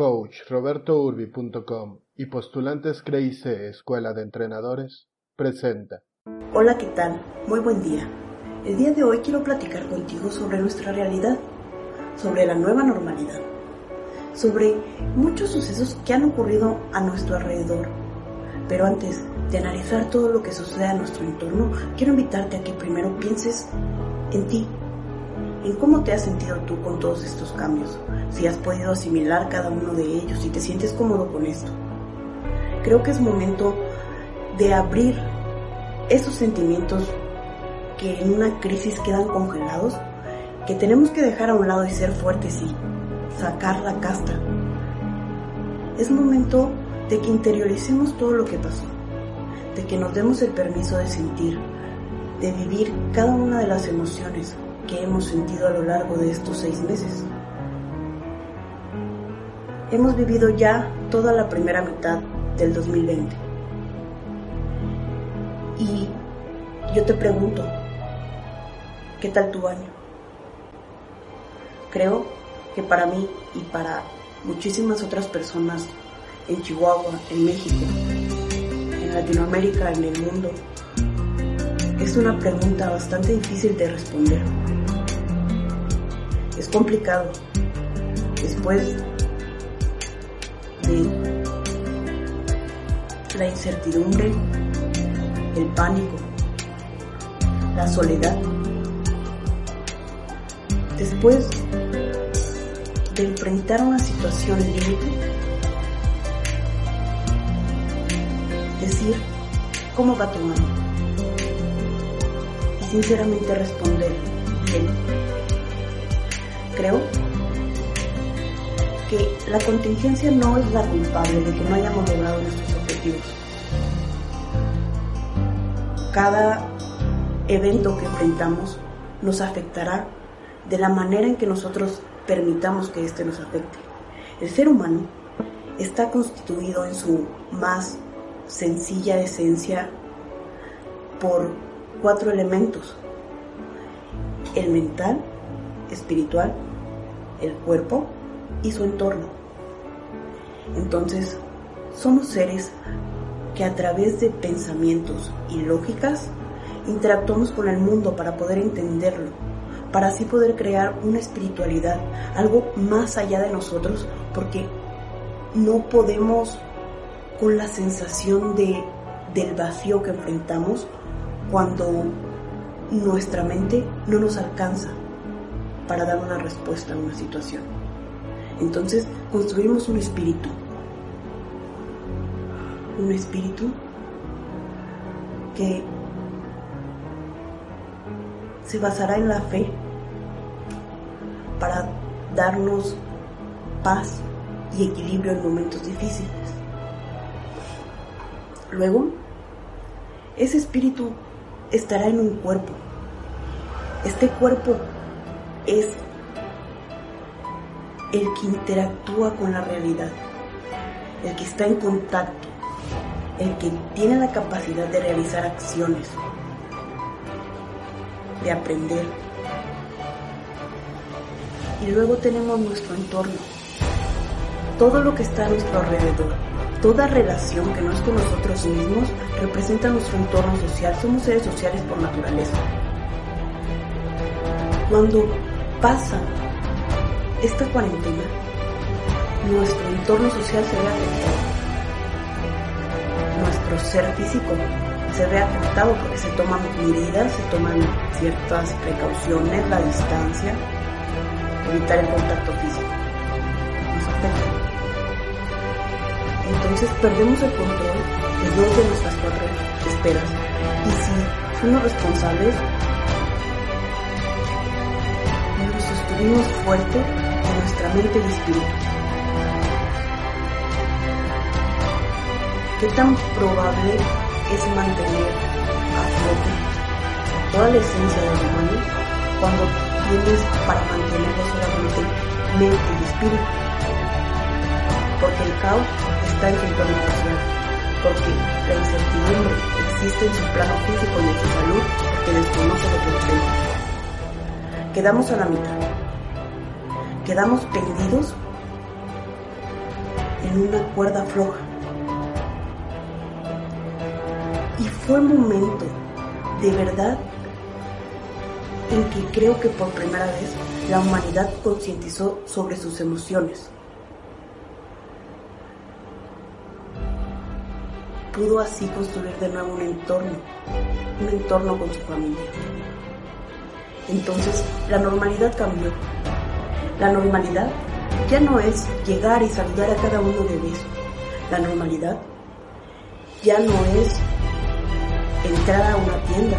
coachrobertourbi.com y Postulantes CREIC Escuela de Entrenadores presenta. Hola, ¿qué tal? Muy buen día. El día de hoy quiero platicar contigo sobre nuestra realidad, sobre la nueva normalidad, sobre muchos sucesos que han ocurrido a nuestro alrededor. Pero antes de analizar todo lo que sucede a nuestro entorno, quiero invitarte a que primero pienses en ti, en cómo te has sentido tú con todos estos cambios, si has podido asimilar cada uno de ellos, si te sientes cómodo con esto. Creo que es momento de abrir esos sentimientos que en una crisis quedan congelados, que tenemos que dejar a un lado y ser fuertes y sacar la casta. Es momento de que interioricemos todo lo que pasó, de que nos demos el permiso de sentir, de vivir cada una de las emociones que hemos sentido a lo largo de estos seis meses. Hemos vivido ya toda la primera mitad del 2020. Y yo te pregunto, ¿qué tal tu año? Creo que para mí y para muchísimas otras personas en Chihuahua, en México, en Latinoamérica, en el mundo, es una pregunta bastante difícil de responder. Complicado. Después de la incertidumbre, el pánico, la soledad. Después de enfrentar una situación límite, decir, ¿cómo va tu mano? sinceramente responder bien. Creo que la contingencia no es la culpable de que no hayamos logrado nuestros objetivos. Cada evento que enfrentamos nos afectará de la manera en que nosotros permitamos que éste nos afecte. El ser humano está constituido en su más sencilla esencia por cuatro elementos. El mental, espiritual, el cuerpo y su entorno. Entonces, somos seres que a través de pensamientos y lógicas interactuamos con el mundo para poder entenderlo, para así poder crear una espiritualidad, algo más allá de nosotros, porque no podemos con la sensación de, del vacío que enfrentamos cuando nuestra mente no nos alcanza para dar una respuesta a una situación. Entonces construimos un espíritu. Un espíritu que se basará en la fe para darnos paz y equilibrio en momentos difíciles. Luego, ese espíritu estará en un cuerpo. Este cuerpo es el que interactúa con la realidad, el que está en contacto, el que tiene la capacidad de realizar acciones, de aprender. Y luego tenemos nuestro entorno, todo lo que está a nuestro alrededor Toda relación que no es con nosotros mismos representa nuestro entorno social. Somos seres sociales por naturaleza. Cuando pasa esta cuarentena, nuestro entorno social se ve afectado. Nuestro ser físico se ve afectado porque se toman medidas, se toman ciertas precauciones, la distancia, evitar el contacto físico. Nos afecta entonces perdemos el control de dos de nuestras cuatro esperas. Y si somos responsables, nos sostuvimos fuerte en nuestra mente y espíritu. ¿Qué tan probable es mantener a flote toda la esencia del humano cuando tienes para mantenerlo solamente mente y espíritu? Porque el caos está en su social, porque la incertidumbre existe en su plano físico y en su salud porque desconoce lo que. Quedamos a la mitad. Quedamos perdidos en una cuerda floja. Y fue el momento, de verdad, en que creo que por primera vez la humanidad concientizó sobre sus emociones. Pudo así construir de nuevo un entorno, un entorno con su familia. Entonces la normalidad cambió. La normalidad ya no es llegar y saludar a cada uno de beso. La normalidad ya no es entrar a una tienda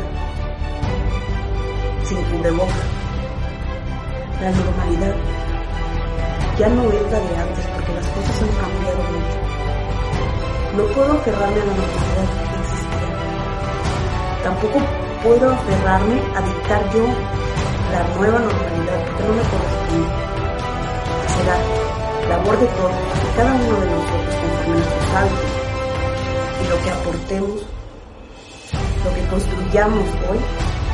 sin boca. La normalidad ya no es la de antes porque las cosas han cambiado mucho. No puedo aferrarme a la normalidad que existía. Tampoco puedo aferrarme a dictar yo la nueva normalidad porque no me corresponde. Será labor de todos, de cada uno de nosotros conforme nuestros hábitos y lo que aportemos, lo que construyamos hoy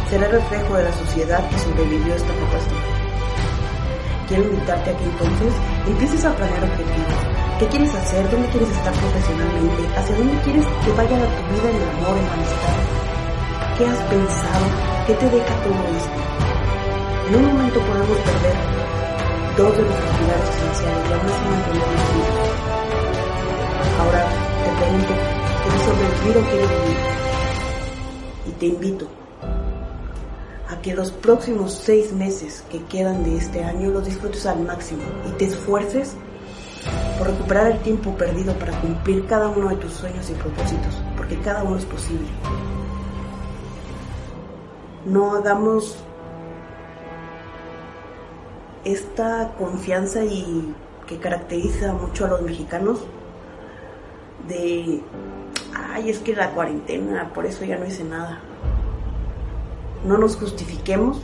será reflejo de la sociedad que sobrevivió a esta catástrofe. Quiero invitarte a que entonces empieces a planear objetivos. ¿Qué quieres hacer? ¿Dónde quieres estar profesionalmente? ¿Hacia dónde quieres que vaya tu vida en amor, en amistad? ¿Qué has pensado? ¿Qué te deja todo esto? En un momento podemos perder dos de nuestros pilares esenciales y aún así mantenernos vivos. Ahora te pregunto, ¿quieres sobrevivir o quieres vivir? Y te invito a que los próximos seis meses que quedan de este año los disfrutes al máximo y te esfuerces por recuperar el tiempo perdido para cumplir cada uno de tus sueños y propósitos, porque cada uno es posible. No hagamos esta confianza y que caracteriza mucho a los mexicanos de, ay, es que la cuarentena, por eso ya no hice nada no nos justifiquemos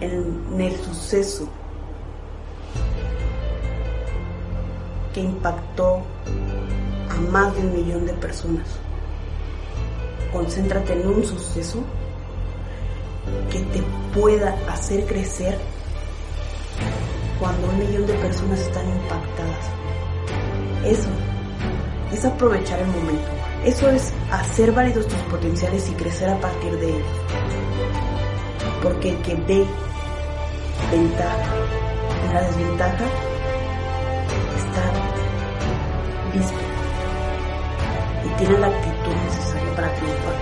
en el suceso que impactó a más de un millón de personas. Concéntrate en un suceso que te pueda hacer crecer cuando un millón de personas están impactadas. Eso es aprovechar el momento. Eso es hacer válidos tus potenciales y crecer a partir de ellos. Porque el que dé ventaja en la desventaja está listo y tiene la actitud necesaria para triunfar.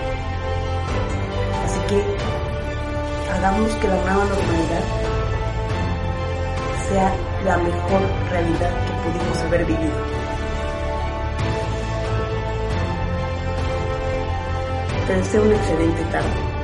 Así que hagamos que la nueva normalidad sea la mejor realidad que pudimos haber vivido. Deseo una excelente tarde.